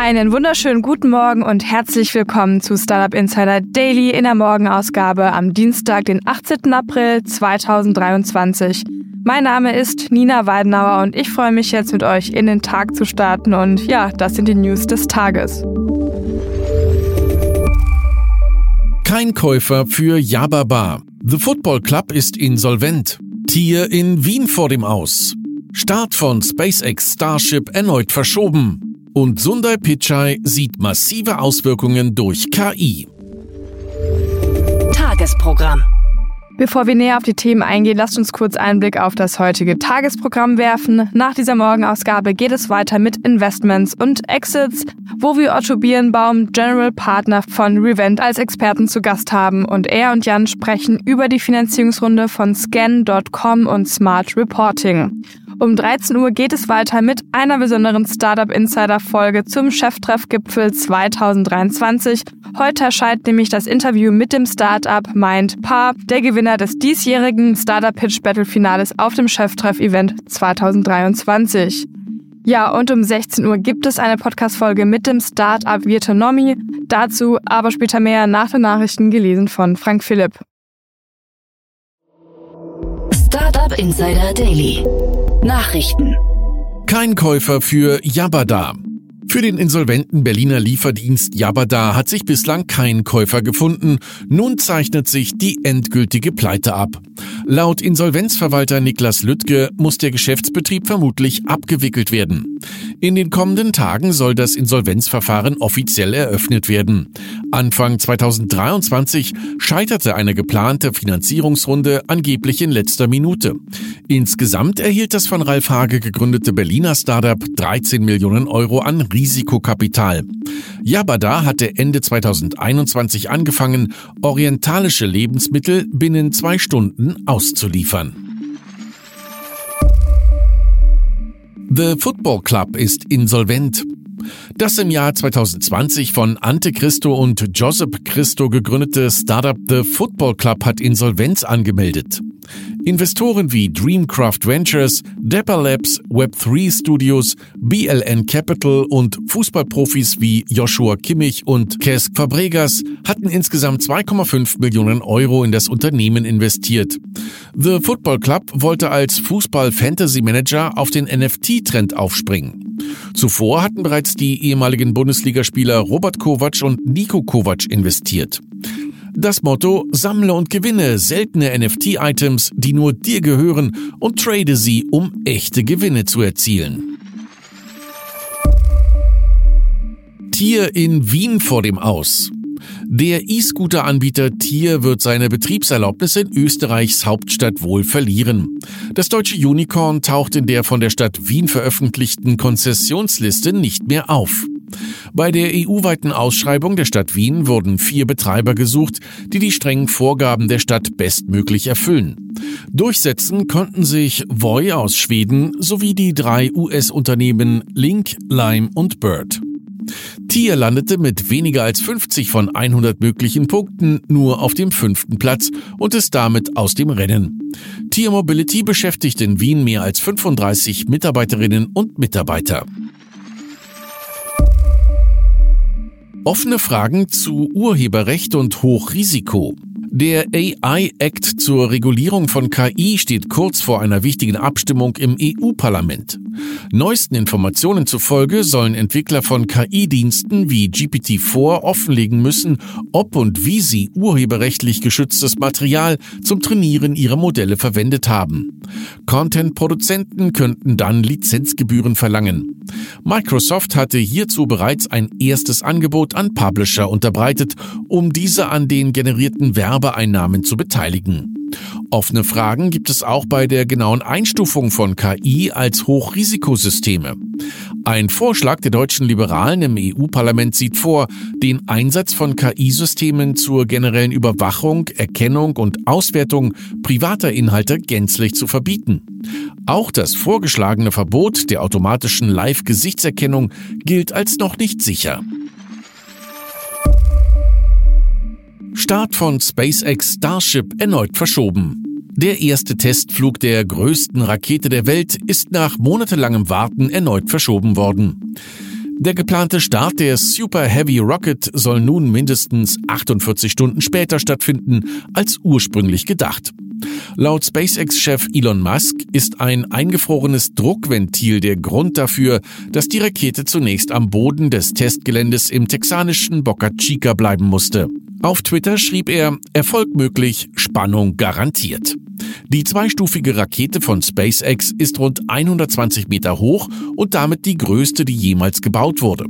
Einen wunderschönen guten Morgen und herzlich willkommen zu Startup Insider Daily in der Morgenausgabe am Dienstag, den 18. April 2023. Mein Name ist Nina Weidenauer und ich freue mich jetzt mit euch in den Tag zu starten und ja, das sind die News des Tages. Kein Käufer für Yababa. The Football Club ist insolvent. Tier in Wien vor dem Aus. Start von SpaceX Starship erneut verschoben und Sundar Pichai sieht massive Auswirkungen durch KI. Tagesprogramm. Bevor wir näher auf die Themen eingehen, lasst uns kurz einen Blick auf das heutige Tagesprogramm werfen. Nach dieser Morgenausgabe geht es weiter mit Investments und Exits, wo wir Otto Birnbaum, General Partner von Revent, als Experten zu Gast haben und er und Jan sprechen über die Finanzierungsrunde von Scan.com und Smart Reporting. Um 13 Uhr geht es weiter mit einer besonderen Startup Insider Folge zum Cheftreffgipfel 2023. Heute erscheint nämlich das Interview mit dem Startup MindPar, der Gewinner des diesjährigen Startup Pitch Battle Finales auf dem Cheftreff Event 2023. Ja, und um 16 Uhr gibt es eine Podcast-Folge mit dem Startup Virtonomy. Dazu aber später mehr nach den Nachrichten gelesen von Frank Philipp. Startup Insider Daily. Nachrichten. Kein Käufer für Yabada. Für den insolventen Berliner Lieferdienst Yabada hat sich bislang kein Käufer gefunden. Nun zeichnet sich die endgültige Pleite ab. Laut Insolvenzverwalter Niklas Lüttke muss der Geschäftsbetrieb vermutlich abgewickelt werden. In den kommenden Tagen soll das Insolvenzverfahren offiziell eröffnet werden. Anfang 2023 scheiterte eine geplante Finanzierungsrunde angeblich in letzter Minute. Insgesamt erhielt das von Ralf Hage gegründete Berliner Startup 13 Millionen Euro an Risikokapital. Yabada hatte Ende 2021 angefangen, orientalische Lebensmittel binnen zwei Stunden auszuliefern. The Football Club ist insolvent. Das im Jahr 2020 von Ante Christo und Joseph Christo gegründete Startup The Football Club hat Insolvenz angemeldet. Investoren wie Dreamcraft Ventures, Dapper Labs, Web3 Studios, BLN Capital und Fußballprofis wie Joshua Kimmich und Kesk Fabregas hatten insgesamt 2,5 Millionen Euro in das Unternehmen investiert. The Football Club wollte als Fußball-Fantasy-Manager auf den NFT-Trend aufspringen. Zuvor hatten bereits die ehemaligen Bundesligaspieler Robert Kovac und Nico Kovac investiert. Das Motto Sammle und gewinne seltene NFT-Items, die nur dir gehören und trade sie, um echte Gewinne zu erzielen. Tier in Wien vor dem Aus. Der E-Scooter-Anbieter Tier wird seine Betriebserlaubnis in Österreichs Hauptstadt wohl verlieren. Das deutsche Unicorn taucht in der von der Stadt Wien veröffentlichten Konzessionsliste nicht mehr auf. Bei der EU-weiten Ausschreibung der Stadt Wien wurden vier Betreiber gesucht, die die strengen Vorgaben der Stadt bestmöglich erfüllen. Durchsetzen konnten sich Voi aus Schweden sowie die drei US-Unternehmen Link, Lime und Bird. Tier landete mit weniger als 50 von 100 möglichen Punkten nur auf dem fünften Platz und ist damit aus dem Rennen. Tier Mobility beschäftigt in Wien mehr als 35 Mitarbeiterinnen und Mitarbeiter. Offene Fragen zu Urheberrecht und Hochrisiko. Der AI Act zur Regulierung von KI steht kurz vor einer wichtigen Abstimmung im EU-Parlament. Neuesten Informationen zufolge sollen Entwickler von KI-Diensten wie GPT-4 offenlegen müssen, ob und wie sie urheberrechtlich geschütztes Material zum Trainieren ihrer Modelle verwendet haben. Content-Produzenten könnten dann Lizenzgebühren verlangen. Microsoft hatte hierzu bereits ein erstes Angebot an Publisher unterbreitet, um diese an den generierten Werbeeinnahmen zu beteiligen. Offene Fragen gibt es auch bei der genauen Einstufung von KI als Hochrisikosysteme. Ein Vorschlag der deutschen Liberalen im EU-Parlament sieht vor, den Einsatz von KI-Systemen zur generellen Überwachung, Erkennung und Auswertung privater Inhalte gänzlich zu verbieten. Auch das vorgeschlagene Verbot der automatischen Live-Gesichtserkennung gilt als noch nicht sicher. Start von SpaceX Starship erneut verschoben. Der erste Testflug der größten Rakete der Welt ist nach monatelangem Warten erneut verschoben worden. Der geplante Start der Super Heavy Rocket soll nun mindestens 48 Stunden später stattfinden als ursprünglich gedacht. Laut SpaceX-Chef Elon Musk ist ein eingefrorenes Druckventil der Grund dafür, dass die Rakete zunächst am Boden des Testgeländes im texanischen Boca Chica bleiben musste. Auf Twitter schrieb er, Erfolg möglich, Spannung garantiert. Die zweistufige Rakete von SpaceX ist rund 120 Meter hoch und damit die größte, die jemals gebaut wurde.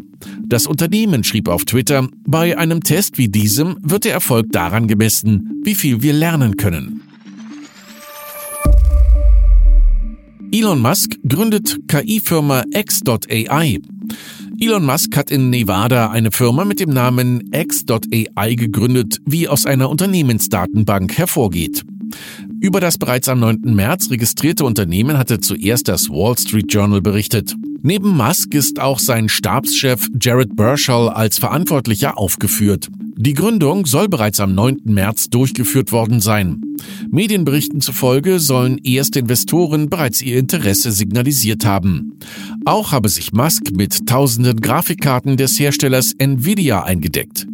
Das Unternehmen schrieb auf Twitter, bei einem Test wie diesem wird der Erfolg daran gemessen, wie viel wir lernen können. Elon Musk gründet KI-Firma X.AI. Elon Musk hat in Nevada eine Firma mit dem Namen X.AI gegründet, wie aus einer Unternehmensdatenbank hervorgeht. Über das bereits am 9. März registrierte Unternehmen hatte zuerst das Wall Street Journal berichtet. Neben Musk ist auch sein Stabschef Jared Burchell als Verantwortlicher aufgeführt. Die Gründung soll bereits am 9. März durchgeführt worden sein. Medienberichten zufolge sollen erste Investoren bereits ihr Interesse signalisiert haben. Auch habe sich Musk mit tausenden Grafikkarten des Herstellers Nvidia eingedeckt.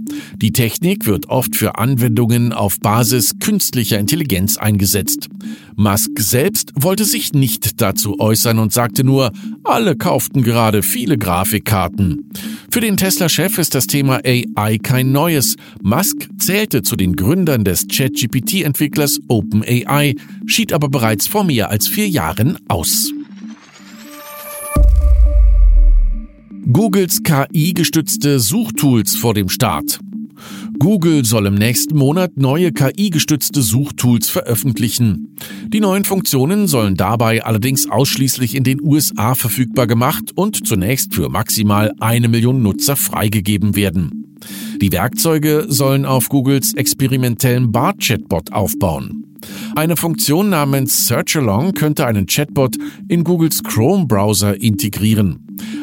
Die Technik wird oft für Anwendungen auf Basis künstlicher Intelligenz eingesetzt. Musk selbst wollte sich nicht dazu äußern und sagte nur, alle kauften gerade viele Grafikkarten. Für den Tesla-Chef ist das Thema AI kein neues. Musk zählte zu den Gründern des ChatGPT-Entwicklers OpenAI, schied aber bereits vor mehr als vier Jahren aus. Googles KI-gestützte Suchtools vor dem Start. Google soll im nächsten Monat neue KI-gestützte Suchtools veröffentlichen. Die neuen Funktionen sollen dabei allerdings ausschließlich in den USA verfügbar gemacht und zunächst für maximal eine Million Nutzer freigegeben werden. Die Werkzeuge sollen auf Googles experimentellen Bart-Chatbot aufbauen. Eine Funktion namens Search Along könnte einen Chatbot in Googles Chrome-Browser integrieren.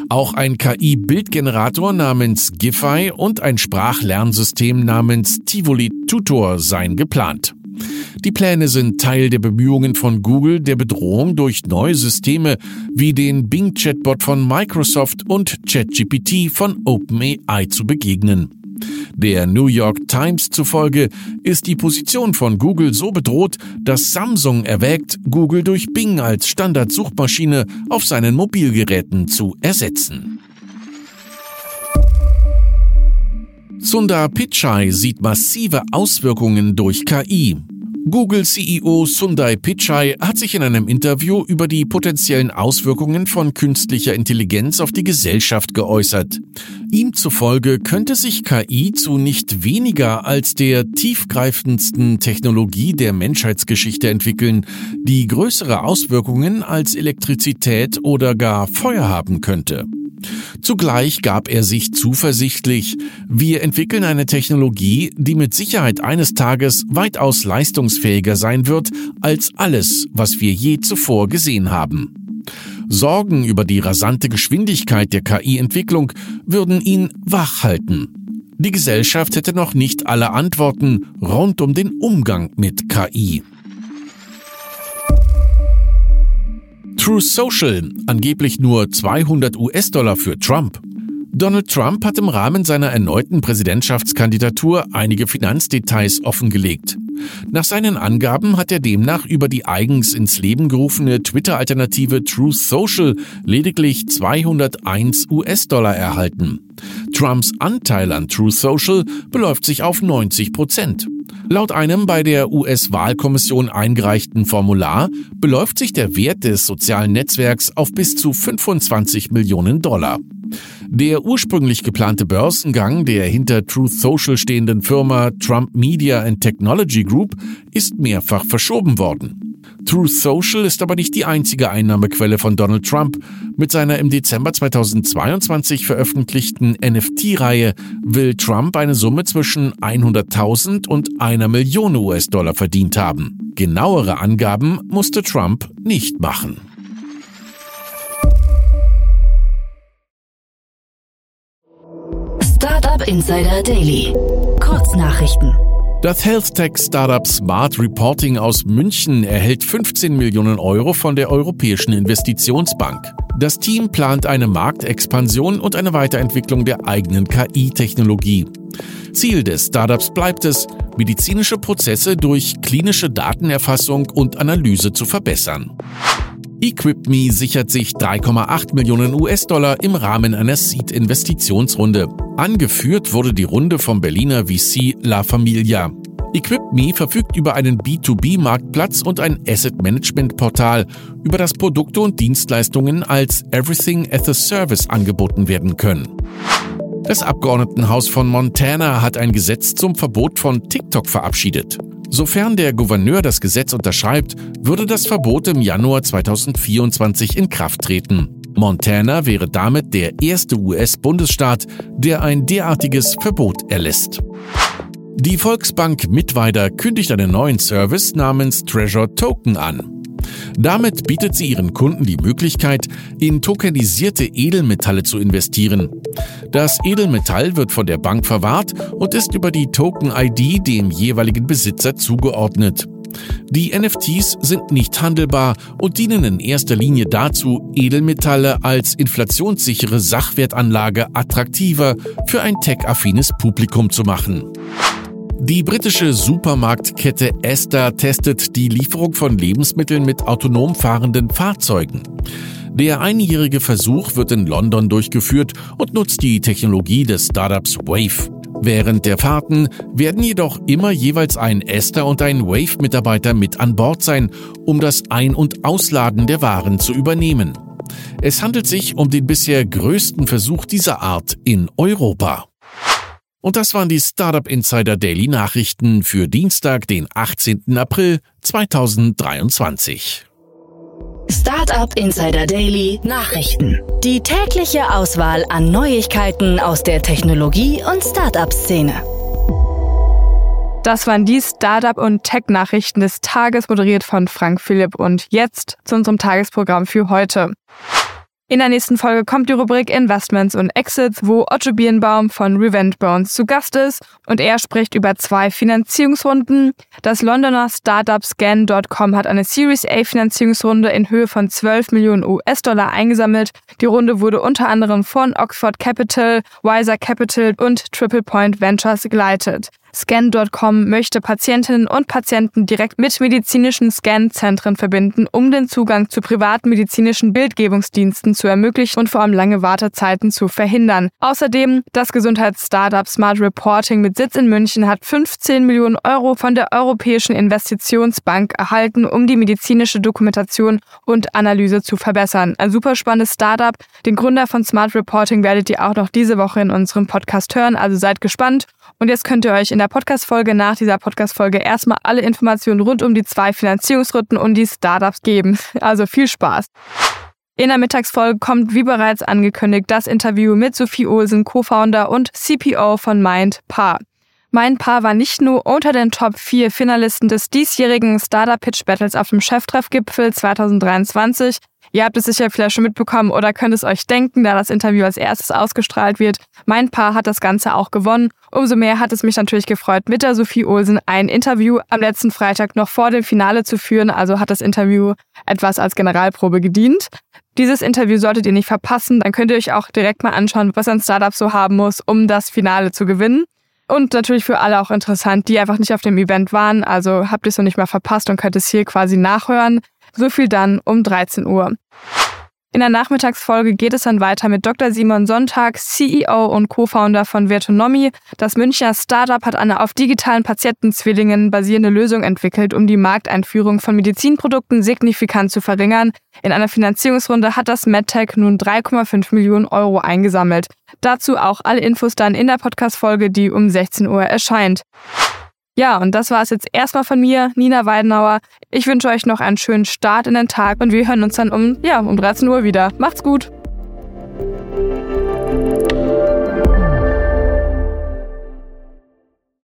Auch ein KI-Bildgenerator namens Giphy und ein Sprachlernsystem namens Tivoli Tutor seien geplant. Die Pläne sind Teil der Bemühungen von Google, der Bedrohung durch neue Systeme wie den Bing-Chatbot von Microsoft und ChatGPT von OpenAI zu begegnen. Der New York Times zufolge ist die Position von Google so bedroht, dass Samsung erwägt, Google durch Bing als Standardsuchmaschine auf seinen Mobilgeräten zu ersetzen. Sundar Pichai sieht massive Auswirkungen durch KI. Google-CEO Sundar Pichai hat sich in einem Interview über die potenziellen Auswirkungen von künstlicher Intelligenz auf die Gesellschaft geäußert. Ihm zufolge könnte sich KI zu nicht weniger als der tiefgreifendsten Technologie der Menschheitsgeschichte entwickeln, die größere Auswirkungen als Elektrizität oder gar Feuer haben könnte. Zugleich gab er sich zuversichtlich, wir entwickeln eine Technologie, die mit Sicherheit eines Tages weitaus leistungsfähiger sein wird als alles, was wir je zuvor gesehen haben. Sorgen über die rasante Geschwindigkeit der KI-Entwicklung würden ihn wach halten. Die Gesellschaft hätte noch nicht alle Antworten rund um den Umgang mit KI. True Social, angeblich nur 200 US-Dollar für Trump. Donald Trump hat im Rahmen seiner erneuten Präsidentschaftskandidatur einige Finanzdetails offengelegt. Nach seinen Angaben hat er demnach über die eigens ins Leben gerufene Twitter-Alternative Truth Social lediglich 201 US-Dollar erhalten. Trumps Anteil an Truth Social beläuft sich auf 90 Prozent. Laut einem bei der US-Wahlkommission eingereichten Formular beläuft sich der Wert des sozialen Netzwerks auf bis zu 25 Millionen Dollar. Der ursprünglich geplante Börsengang der hinter Truth Social stehenden Firma Trump Media and Technology Group ist mehrfach verschoben worden. Truth Social ist aber nicht die einzige Einnahmequelle von Donald Trump. Mit seiner im Dezember 2022 veröffentlichten NFT-Reihe will Trump eine Summe zwischen 100.000 und einer Million US-Dollar verdient haben. Genauere Angaben musste Trump nicht machen. Insider Daily. Kurznachrichten. Das Health Tech Startup Smart Reporting aus München erhält 15 Millionen Euro von der Europäischen Investitionsbank. Das Team plant eine Marktexpansion und eine Weiterentwicklung der eigenen KI-Technologie. Ziel des Startups bleibt es, medizinische Prozesse durch klinische Datenerfassung und Analyse zu verbessern. EquipMe sichert sich 3,8 Millionen US-Dollar im Rahmen einer Seed-Investitionsrunde. Angeführt wurde die Runde vom Berliner VC La Familia. EquipMe verfügt über einen B2B-Marktplatz und ein Asset-Management-Portal, über das Produkte und Dienstleistungen als Everything as a Service angeboten werden können. Das Abgeordnetenhaus von Montana hat ein Gesetz zum Verbot von TikTok verabschiedet. Sofern der Gouverneur das Gesetz unterschreibt, würde das Verbot im Januar 2024 in Kraft treten. Montana wäre damit der erste US-Bundesstaat, der ein derartiges Verbot erlässt. Die Volksbank Mittweida kündigt einen neuen Service namens Treasure Token an. Damit bietet sie ihren Kunden die Möglichkeit, in tokenisierte Edelmetalle zu investieren. Das Edelmetall wird von der Bank verwahrt und ist über die Token-ID dem jeweiligen Besitzer zugeordnet. Die NFTs sind nicht handelbar und dienen in erster Linie dazu, Edelmetalle als inflationssichere Sachwertanlage attraktiver für ein tech-affines Publikum zu machen. Die britische Supermarktkette Esther testet die Lieferung von Lebensmitteln mit autonom fahrenden Fahrzeugen. Der einjährige Versuch wird in London durchgeführt und nutzt die Technologie des Startups Wave. Während der Fahrten werden jedoch immer jeweils ein Esther und ein Wave-Mitarbeiter mit an Bord sein, um das Ein- und Ausladen der Waren zu übernehmen. Es handelt sich um den bisher größten Versuch dieser Art in Europa. Und das waren die Startup Insider Daily Nachrichten für Dienstag, den 18. April 2023. Startup Insider Daily Nachrichten. Die tägliche Auswahl an Neuigkeiten aus der Technologie- und Startup-Szene. Das waren die Startup- und Tech-Nachrichten des Tages, moderiert von Frank Philipp. Und jetzt zu unserem Tagesprogramm für heute. In der nächsten Folge kommt die Rubrik Investments und Exits, wo Otto Birnbaum von Revent Bones zu Gast ist und er spricht über zwei Finanzierungsrunden. Das Londoner Startup Scan.com hat eine Series A Finanzierungsrunde in Höhe von 12 Millionen US-Dollar eingesammelt. Die Runde wurde unter anderem von Oxford Capital, Wiser Capital und Triple Point Ventures geleitet. Scan.com möchte Patientinnen und Patienten direkt mit medizinischen Scan-Zentren verbinden, um den Zugang zu privaten medizinischen Bildgebungsdiensten zu ermöglichen und vor allem lange Wartezeiten zu verhindern. Außerdem das Gesundheitsstartup Smart Reporting mit Sitz in München hat 15 Millionen Euro von der Europäischen Investitionsbank erhalten, um die medizinische Dokumentation und Analyse zu verbessern. Ein super spannendes Startup. Den Gründer von Smart Reporting werdet ihr auch noch diese Woche in unserem Podcast hören, also seid gespannt. Und jetzt könnt ihr euch in der Podcast-Folge nach dieser Podcast-Folge erstmal alle Informationen rund um die zwei Finanzierungsrunden und die Startups geben. Also viel Spaß. In der Mittagsfolge kommt, wie bereits angekündigt, das Interview mit Sophie Olsen, Co-Founder und CPO von MindPar. MindPar war nicht nur unter den Top 4 Finalisten des diesjährigen Startup Pitch Battles auf dem Cheftreffgipfel 2023, Ihr habt es sicher vielleicht schon mitbekommen oder könnt es euch denken, da das Interview als erstes ausgestrahlt wird. Mein Paar hat das Ganze auch gewonnen. Umso mehr hat es mich natürlich gefreut, mit der Sophie Olsen ein Interview am letzten Freitag noch vor dem Finale zu führen. Also hat das Interview etwas als Generalprobe gedient. Dieses Interview solltet ihr nicht verpassen. Dann könnt ihr euch auch direkt mal anschauen, was ein Startup so haben muss, um das Finale zu gewinnen. Und natürlich für alle auch interessant, die einfach nicht auf dem Event waren. Also habt ihr es noch nicht mal verpasst und könnt es hier quasi nachhören. So viel dann um 13 Uhr. In der Nachmittagsfolge geht es dann weiter mit Dr. Simon Sonntag, CEO und Co-Founder von Vertonomy. Das Münchner Startup hat eine auf digitalen Patientenzwillingen basierende Lösung entwickelt, um die Markteinführung von Medizinprodukten signifikant zu verringern. In einer Finanzierungsrunde hat das MedTech nun 3,5 Millionen Euro eingesammelt. Dazu auch alle Infos dann in der Podcast-Folge, die um 16 Uhr erscheint. Ja, und das war es jetzt erstmal von mir, Nina Weidenauer. Ich wünsche euch noch einen schönen Start in den Tag und wir hören uns dann um, ja, um 13 Uhr wieder. Macht's gut!